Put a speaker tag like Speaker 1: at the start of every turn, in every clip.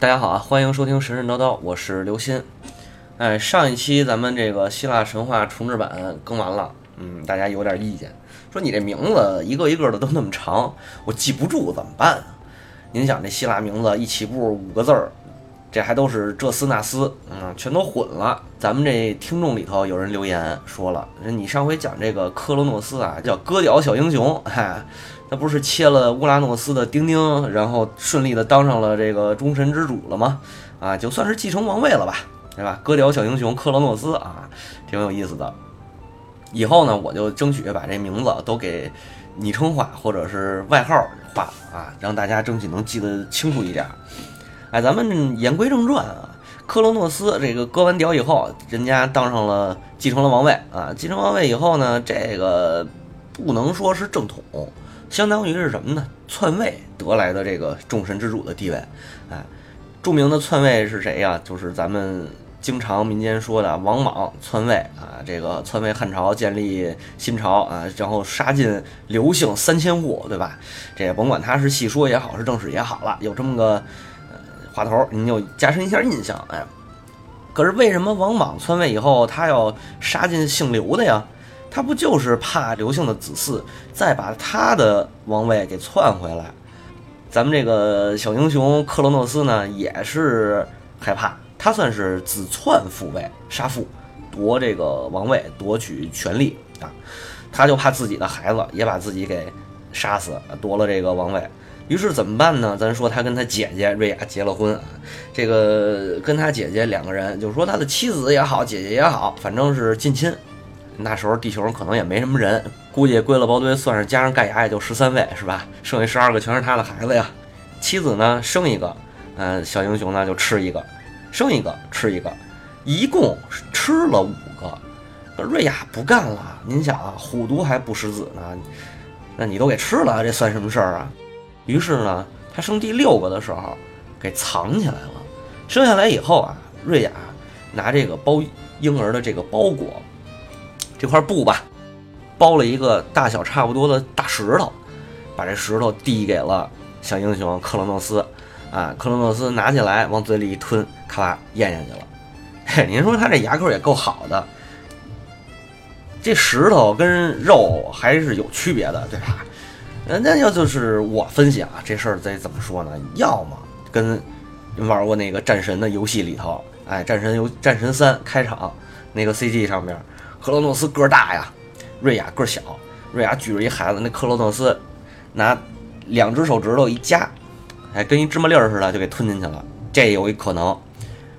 Speaker 1: 大家好啊，欢迎收听神神叨叨，我是刘鑫。哎，上一期咱们这个希腊神话重制版更完了，嗯，大家有点意见，说你这名字一个一个的都那么长，我记不住怎么办？您想这希腊名字一起步五个字儿，这还都是这斯那斯，嗯，全都混了。咱们这听众里头有人留言说了，你上回讲这个克罗诺斯啊，叫割屌小英雄，嗨。那不是切了乌拉诺斯的丁丁，然后顺利的当上了这个诸神之主了吗？啊，就算是继承王位了吧，对吧？割屌小英雄克罗诺斯啊，挺有意思的。以后呢，我就争取把这名字都给昵称化或者是外号化啊，让大家争取能记得清楚一点。哎，咱们言归正传啊，克罗诺斯这个割完屌以后，人家当上了继承了王位啊，继承王位以后呢，这个不能说是正统。相当于是什么呢？篡位得来的这个众神之主的地位，哎，著名的篡位是谁呀？就是咱们经常民间说的王莽篡位啊，这个篡位汉朝，建立新朝啊，然后杀尽刘姓三千户，对吧？这也甭管他是戏说也好，是正史也好了，有这么个呃话头，您就加深一下印象，哎。可是为什么王莽篡位以后，他要杀尽姓刘的呀？他不就是怕刘姓的子嗣再把他的王位给篡回来？咱们这个小英雄克罗诺斯呢，也是害怕，他算是子篡父位，杀父，夺这个王位，夺取权力啊！他就怕自己的孩子也把自己给杀死，夺了这个王位。于是怎么办呢？咱说他跟他姐姐瑞亚结了婚啊，这个跟他姐姐两个人，就是说他的妻子也好，姐姐也好，反正是近亲。那时候地球上可能也没什么人，估计归了包堆，算是加上盖亚也就十三位，是吧？剩下十二个全是他的孩子呀。妻子呢生一个，嗯，小英雄呢就吃一个，生一个吃一个，一共吃了五个。瑞亚不干了，您想啊，虎毒还不食子呢，那你都给吃了，这算什么事儿啊？于是呢，他生第六个的时候给藏起来了。生下来以后啊，瑞亚拿这个包婴儿的这个包裹。这块布吧，包了一个大小差不多的大石头，把这石头递给了小英雄克罗诺斯，啊，克罗诺斯拿起来往嘴里一吞，咔吧咽下去了。嘿，您说他这牙口也够好的，这石头跟肉还是有区别的，对吧？那要就是我分析啊，这事儿得怎么说呢？要么跟玩过那个战神的游戏里头，哎，战神游战神三开场那个 CG 上面。克罗诺斯个儿大呀，瑞亚个儿小。瑞亚举着一孩子，那克罗诺斯拿两只手指头一夹，哎，跟一芝麻粒儿似的就给吞进去了。这有一可能，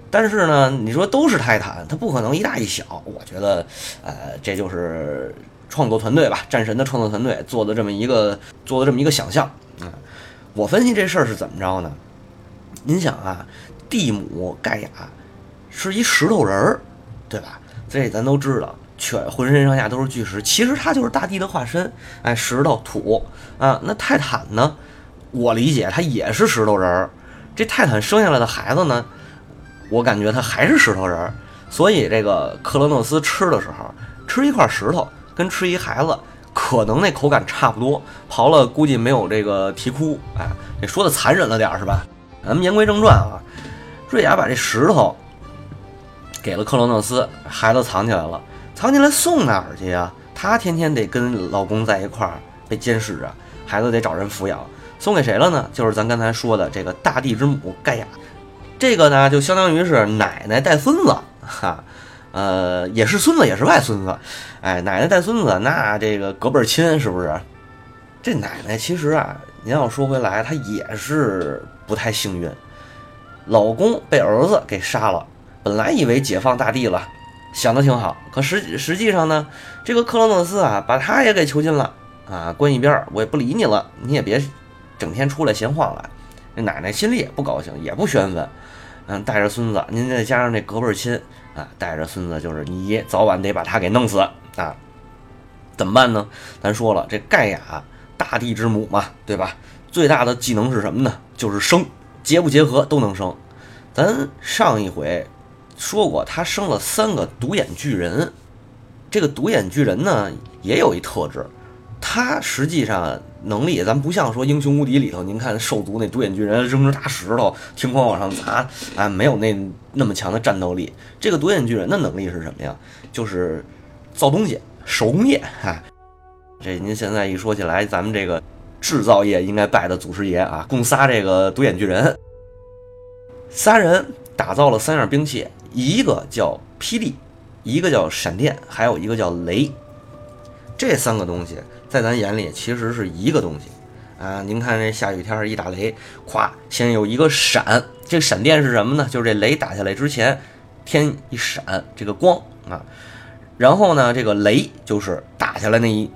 Speaker 1: 但是呢，你说都是泰坦，他不可能一大一小。我觉得，呃，这就是创作团队吧，战神的创作团队做的这么一个做的这么一个想象。嗯，我分析这事儿是怎么着呢？您想啊，蒂姆盖亚是一石头人儿，对吧？这咱都知道。全浑身上下都是巨石，其实它就是大地的化身。哎，石头土啊，那泰坦呢？我理解他也是石头人儿。这泰坦生下来的孩子呢，我感觉他还是石头人儿。所以这个克罗诺斯吃的时候，吃一块石头跟吃一孩子，可能那口感差不多。刨了估计没有这个啼哭。哎，这说的残忍了点儿是吧？咱们言归正传啊，瑞亚把这石头给了克罗诺斯，孩子藏起来了。藏起来送哪儿去呀？她天天得跟老公在一块儿被监视着，孩子得找人抚养。送给谁了呢？就是咱刚才说的这个大地之母盖亚。这个呢，就相当于是奶奶带孙子，哈，呃，也是孙子，也是外孙子。哎，奶奶带孙子，那这个隔辈亲是不是？这奶奶其实啊，您要说回来，她也是不太幸运，老公被儿子给杀了。本来以为解放大地了。想的挺好，可实实际上呢，这个克罗诺斯啊，把他也给囚禁了啊，关一边儿，我也不理你了，你也别整天出来闲晃了。这奶奶心里也不高兴，也不宣愤，嗯，带着孙子，您再加上这隔辈亲啊，带着孙子就是你早晚得把他给弄死啊，怎么办呢？咱说了，这盖亚大地之母嘛，对吧？最大的技能是什么呢？就是生，结不结合都能生。咱上一回。说过，他生了三个独眼巨人。这个独眼巨人呢，也有一特质，他实际上能力，咱不像说《英雄无敌》里头，您看兽族那独眼巨人扔着大石头，天空往上砸，啊，没有那那么强的战斗力。这个独眼巨人的能力是什么呀？就是造东西，手工业。哈，这您现在一说起来，咱们这个制造业应该拜的祖师爷啊，共仨这个独眼巨人，仨人打造了三样兵器，一个叫霹雳，一个叫闪电，还有一个叫雷。这三个东西在咱眼里其实是一个东西，啊，您看这下雨天一打雷，咵，先有一个闪，这闪电是什么呢？就是这雷打下来之前，天一闪，这个光啊，然后呢，这个雷就是打下来那一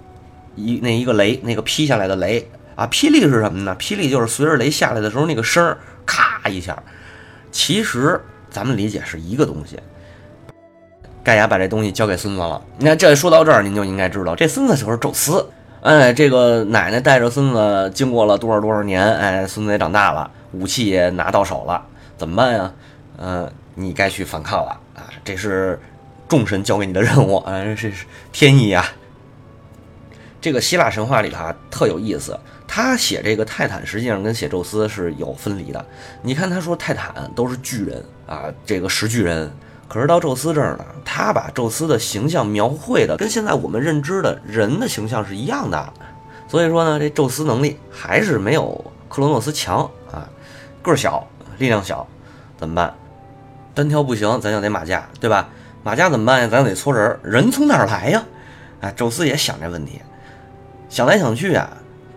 Speaker 1: 一那一个雷，那个劈下来的雷啊，霹雳是什么呢？霹雳就是随着雷下来的时候那个声，咔一下，其实咱们理解是一个东西。盖亚把这东西交给孙子了。你看，这说到这儿，您就应该知道，这孙子就是宙斯。哎，这个奶奶带着孙子，经过了多少多少年，哎，孙子也长大了，武器也拿到手了，怎么办呀？嗯，你该去反抗了啊！这是众神交给你的任务，啊，这是天意呀。这个希腊神话里头啊，特有意思，他写这个泰坦，实际上跟写宙斯是有分离的。你看，他说泰坦都是巨人啊，这个石巨人。可是到宙斯这儿呢，他把宙斯的形象描绘的跟现在我们认知的人的形象是一样的，所以说呢，这宙斯能力还是没有克罗诺斯强啊，个儿小，力量小，怎么办？单挑不行，咱就得马甲，对吧？马甲怎么办呀？咱得搓人，人从哪儿来呀？哎，宙斯也想这问题，想来想去啊，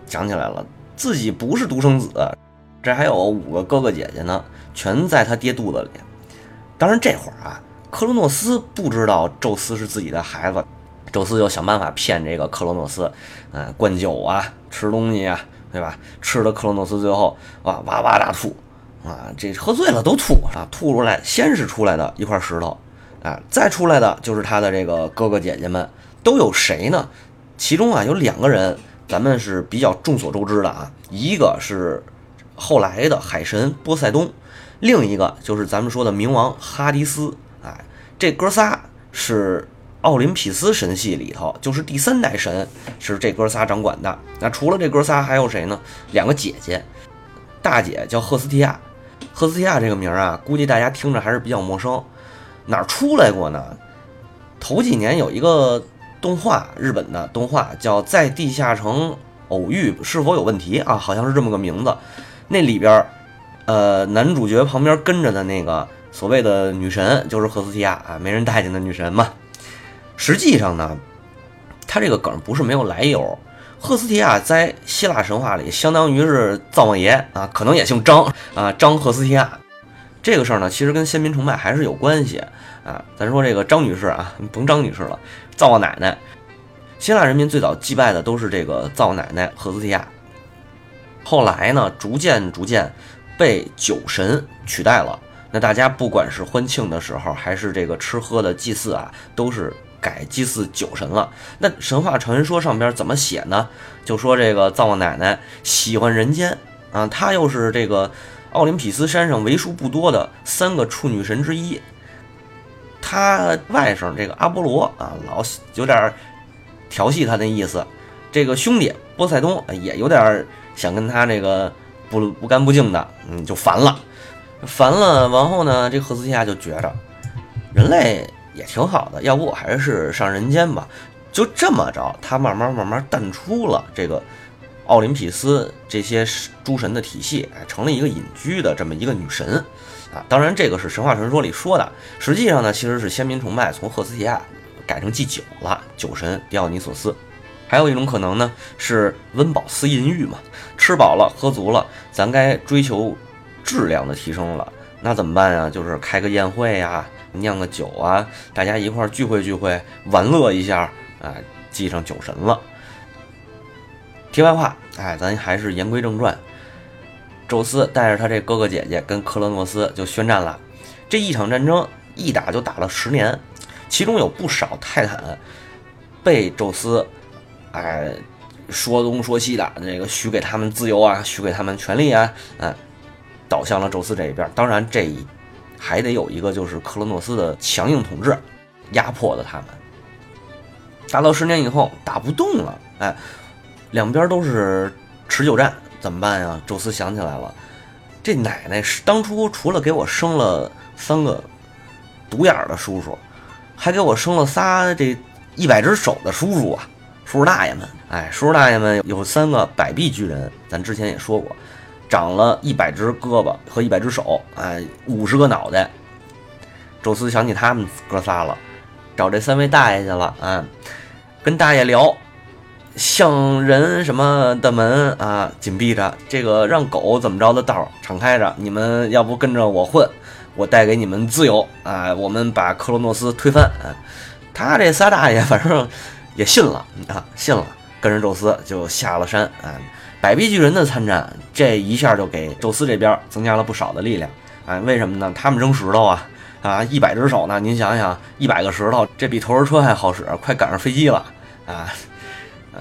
Speaker 1: 想起来了，自己不是独生子，这还有五个哥哥姐姐呢，全在他爹肚子里。当然，这会儿啊，克罗诺斯不知道宙斯是自己的孩子，宙斯就想办法骗这个克罗诺斯，啊，灌酒啊，吃东西啊，对吧？吃的克罗诺斯最后啊哇哇大吐，啊，这喝醉了都吐啊，吐出来先是出来的一块石头，啊，再出来的就是他的这个哥哥姐姐们，都有谁呢？其中啊有两个人，咱们是比较众所周知的啊，一个是后来的海神波塞冬。另一个就是咱们说的冥王哈迪斯，哎，这哥仨是奥林匹斯神系里头，就是第三代神，是这哥仨掌管的。那除了这哥仨，还有谁呢？两个姐姐，大姐叫赫斯提亚，赫斯提亚这个名儿啊，估计大家听着还是比较陌生。哪儿出来过呢？头几年有一个动画，日本的动画叫《在地下城偶遇是否有问题》啊，好像是这么个名字。那里边。呃，男主角旁边跟着的那个所谓的女神就是赫斯提亚啊，没人待见的女神嘛。实际上呢，他这个梗不是没有来由。赫斯提亚在希腊神话里相当于是灶王爷啊，可能也姓张啊，张赫斯提亚。这个事儿呢，其实跟先民崇拜还是有关系啊。咱说这个张女士啊，甭张女士了，灶王奶奶。希腊人民最早祭拜的都是这个灶王奶奶赫斯提亚。后来呢，逐渐逐渐。被酒神取代了。那大家不管是欢庆的时候，还是这个吃喝的祭祀啊，都是改祭祀酒神了。那神话传说上边怎么写呢？就说这个灶王奶奶喜欢人间啊，她又是这个奥林匹斯山上为数不多的三个处女神之一。他外甥这个阿波罗啊，老有点调戏他的意思。这个兄弟波塞冬也有点想跟他这个。不不干不净的，嗯，就烦了，烦了。然后呢，这赫斯提亚就觉着人类也挺好的，要不我还是上人间吧。就这么着，他慢慢慢慢淡出了这个奥林匹斯这些诸神的体系，成了一个隐居的这么一个女神啊。当然，这个是神话传说里说的，实际上呢，其实是先民崇拜从赫斯提亚改成祭酒了，酒神狄奥尼索斯。还有一种可能呢，是温饱思淫欲嘛，吃饱了喝足了，咱该追求质量的提升了，那怎么办呀？就是开个宴会呀，酿个酒啊，大家一块聚会聚会，玩乐一下，啊，祭上酒神了。题外话，哎，咱还是言归正传，宙斯带着他这哥哥姐姐跟克罗诺斯就宣战了，这一场战争一打就打了十年，其中有不少泰坦被宙斯。哎，说东说西的，这个许给他们自由啊，许给他们权利啊，哎，倒向了宙斯这一边。当然，这还得有一个就是克罗诺斯的强硬统治，压迫的他们。打到十年以后，打不动了，哎，两边都是持久战怎么办呀？宙斯想起来了，这奶奶是当初除了给我生了三个独眼的叔叔，还给我生了仨这一百只手的叔叔啊，叔叔大爷们。哎，叔叔大爷们有三个百臂巨人，咱之前也说过，长了一百只胳膊和一百只手，哎，五十个脑袋。宙斯想起他们哥仨了，找这三位大爷去了啊，跟大爷聊。像人什么的门啊，紧闭着；这个让狗怎么着的道敞开着。你们要不跟着我混，我带给你们自由啊！我们把克罗诺斯推翻啊。他这仨大爷反正也信了啊，信了，跟着宙斯就下了山啊。百臂巨人的参战，这一下就给宙斯这边增加了不少的力量啊。为什么呢？他们扔石头啊啊，一百只手呢。您想想，一百个石头，这比投石车还好使，快赶上飞机了啊！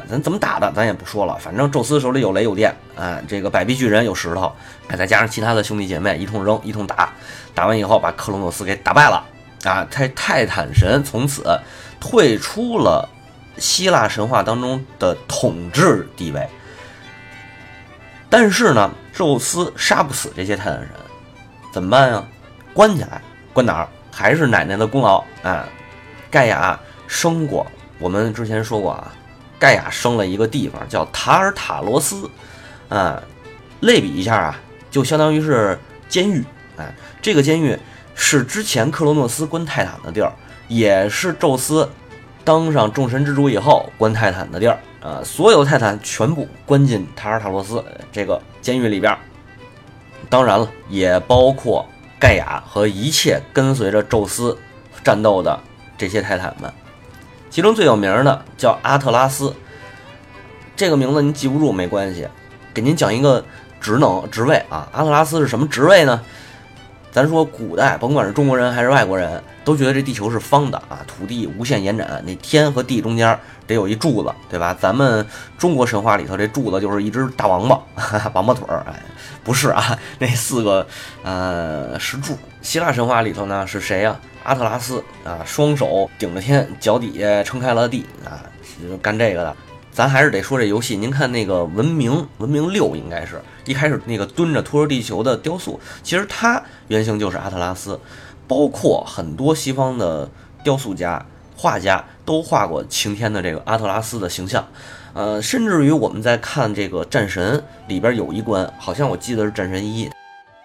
Speaker 1: 咱怎么打的，咱也不说了。反正宙斯手里有雷有电，啊，这个百臂巨人有石头，哎，再加上其他的兄弟姐妹一通扔一通打，打完以后把克隆诺斯给打败了，啊，泰泰坦神从此退出了希腊神话当中的统治地位。但是呢，宙斯杀不死这些泰坦神，怎么办呀？关起来，关哪儿？还是奶奶的功劳啊！盖亚生过，我们之前说过啊。盖亚生了一个地方叫塔尔塔罗斯，啊，类比一下啊，就相当于是监狱，哎，这个监狱是之前克罗诺斯关泰坦的地儿，也是宙斯当上众神之主以后关泰坦的地儿，啊，所有泰坦全部关进塔尔塔罗斯这个监狱里边，当然了，也包括盖亚和一切跟随着宙斯战斗的这些泰坦们。其中最有名的叫阿特拉斯，这个名字您记不住没关系，给您讲一个职能职位啊。阿特拉斯是什么职位呢？咱说古代，甭管是中国人还是外国人，都觉得这地球是方的啊，土地无限延展，那天和地中间得有一柱子，对吧？咱们中国神话里头这柱子就是一只大王八，王八腿儿。哎，不是啊，那四个呃石柱。希腊神话里头呢是谁呀？阿特拉斯啊，双手顶着天，脚底下撑开了地啊，干这个的。咱还是得说这游戏。您看那个文明文明六，应该是一开始那个蹲着托着地球的雕塑，其实它原型就是阿特拉斯。包括很多西方的雕塑家、画家都画过晴天的这个阿特拉斯的形象。呃，甚至于我们在看这个战神里边有一关，好像我记得是战神一，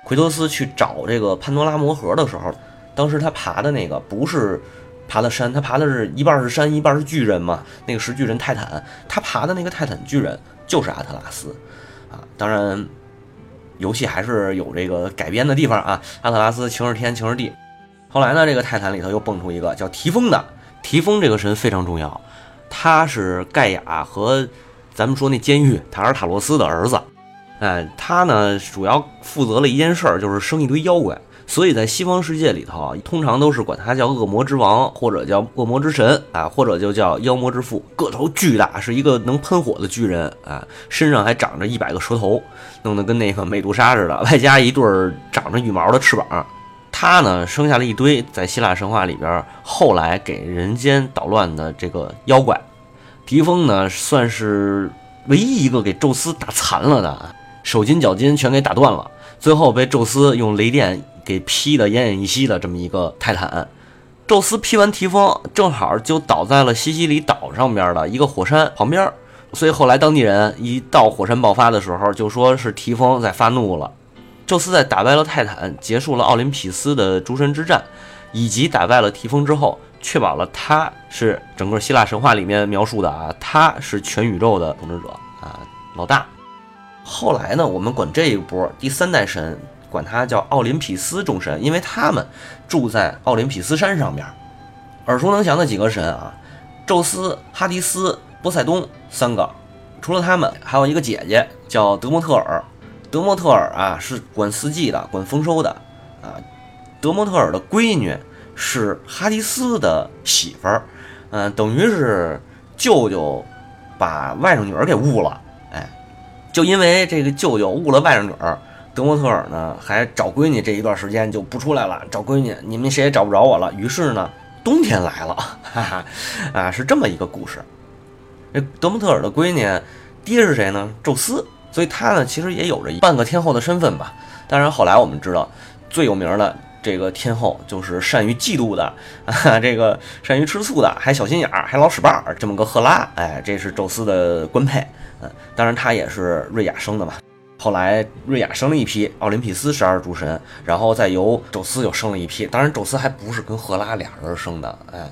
Speaker 1: 奎托斯去找这个潘多拉魔盒的时候。当时他爬的那个不是爬的山，他爬的是一半是山，一半是巨人嘛。那个石巨人泰坦，他爬的那个泰坦巨人就是阿特拉斯啊。当然，游戏还是有这个改编的地方啊。阿特拉斯晴是天，晴是地。后来呢，这个泰坦里头又蹦出一个叫提丰的。提丰这个神非常重要，他是盖亚和咱们说那监狱塔尔塔罗斯的儿子。哎，他呢主要负责了一件事儿，就是生一堆妖怪。所以在西方世界里头啊，通常都是管他叫恶魔之王，或者叫恶魔之神啊，或者就叫妖魔之父。个头巨大，是一个能喷火的巨人啊，身上还长着一百个舌头，弄得跟那个美杜莎似的，外加一对长着羽毛的翅膀。他呢，生下了一堆在希腊神话里边后来给人间捣乱的这个妖怪。提丰呢，算是唯一一个给宙斯打残了的，手筋脚筋全给打断了，最后被宙斯用雷电。给劈得奄奄一息的这么一个泰坦，宙斯劈完提丰，正好就倒在了西西里岛上边的一个火山旁边，所以后来当地人一到火山爆发的时候，就说是提丰在发怒了。宙斯在打败了泰坦，结束了奥林匹斯的诸神之战，以及打败了提丰之后，确保了他是整个希腊神话里面描述的啊，他是全宇宙的统治者啊，老大。后来呢，我们管这一波第三代神。管他叫奥林匹斯众神，因为他们住在奥林匹斯山上边。耳熟能详的几个神啊，宙斯、哈迪斯、波塞冬三个。除了他们，还有一个姐姐叫德莫特尔。德莫特尔啊，是管四季的，管丰收的啊。德莫特尔的闺女是哈迪斯的媳妇儿，嗯，等于是舅舅把外甥女儿给误了。哎，就因为这个舅舅误了外甥女儿。德莫特尔呢，还找闺女这一段时间就不出来了，找闺女，你们谁也找不着我了。于是呢，冬天来了，哈哈，啊，是这么一个故事。这德莫特尔的闺女，爹是谁呢？宙斯所以他呢其实也有着半个天后的身份吧。当然后来我们知道，最有名的这个天后就是善于嫉妒的啊，这个善于吃醋的，还小心眼儿，还老使绊儿，这么个赫拉。哎，这是宙斯的官配。嗯，当然他也是瑞亚生的嘛。后来瑞亚生了一批奥林匹斯十二诸神，然后再由宙斯又生了一批。当然，宙斯还不是跟赫拉俩人生的。哎，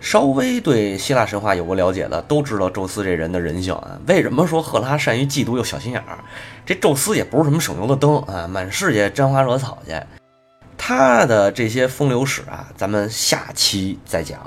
Speaker 1: 稍微对希腊神话有过了解的都知道宙斯这人的人性啊。为什么说赫拉善于嫉妒又小心眼儿？这宙斯也不是什么省油的灯啊，满世界沾花惹草去。他的这些风流史啊，咱们下期再讲。